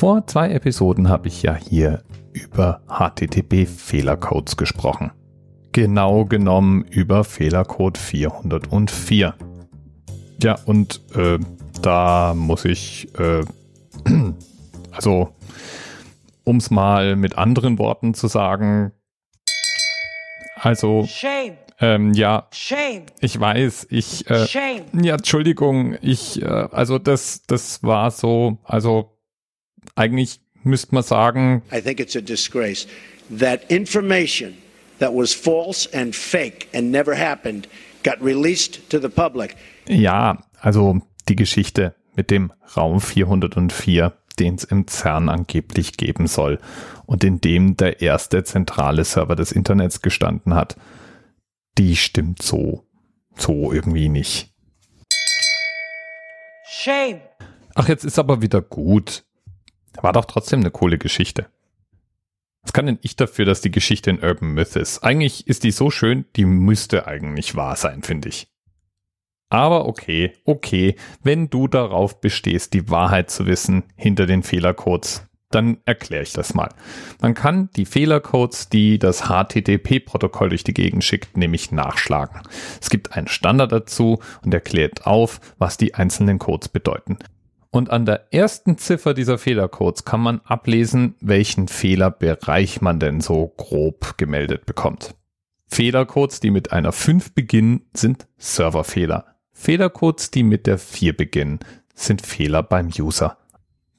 Vor zwei Episoden habe ich ja hier über HTTP-Fehlercodes gesprochen. Genau genommen über Fehlercode 404. Ja, und äh, da muss ich, äh, also um es mal mit anderen Worten zu sagen, also ähm, ja, ich weiß, ich äh, ja, Entschuldigung, ich, äh, also das, das war so, also eigentlich müsste man sagen, I think it's a disgrace that information that was false and fake and never happened got released to the public. ja, also die Geschichte mit dem Raum 404, den es im CERN angeblich geben soll und in dem der erste zentrale Server des Internets gestanden hat, die stimmt so, so irgendwie nicht. Shame. Ach, jetzt ist aber wieder gut. War doch trotzdem eine coole Geschichte. Was kann denn ich dafür, dass die Geschichte ein Urban Myth ist? Eigentlich ist die so schön, die müsste eigentlich wahr sein, finde ich. Aber okay, okay, wenn du darauf bestehst, die Wahrheit zu wissen hinter den Fehlercodes, dann erkläre ich das mal. Man kann die Fehlercodes, die das HTTP-Protokoll durch die Gegend schickt, nämlich nachschlagen. Es gibt einen Standard dazu und erklärt auf, was die einzelnen Codes bedeuten. Und an der ersten Ziffer dieser Fehlercodes kann man ablesen, welchen Fehlerbereich man denn so grob gemeldet bekommt. Fehlercodes, die mit einer 5 beginnen, sind Serverfehler. Fehlercodes, die mit der 4 beginnen, sind Fehler beim User.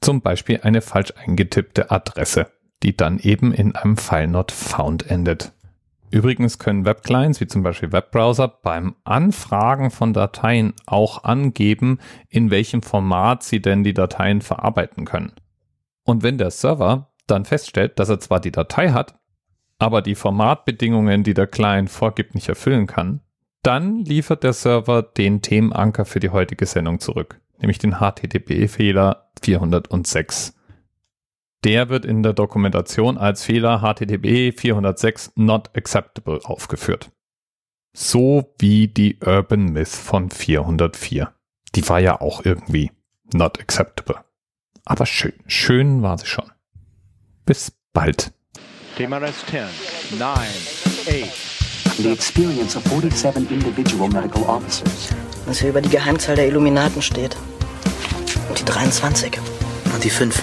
Zum Beispiel eine falsch eingetippte Adresse, die dann eben in einem File not found endet. Übrigens können Webclients wie zum Beispiel Webbrowser beim Anfragen von Dateien auch angeben, in welchem Format sie denn die Dateien verarbeiten können. Und wenn der Server dann feststellt, dass er zwar die Datei hat, aber die Formatbedingungen, die der Client vorgibt, nicht erfüllen kann, dann liefert der Server den Themenanker für die heutige Sendung zurück, nämlich den HTTP-Fehler 406. Der wird in der Dokumentation als Fehler HTTP 406 not acceptable aufgeführt. So wie die Urban Myth von 404. Die war ja auch irgendwie not acceptable. Aber schön, schön war sie schon. Bis bald. TMRS 10, 9, 8, the experience of 47 individual medical officers. was hier über die Geheimzahl der Illuminaten steht. Und die 23. Und die 5.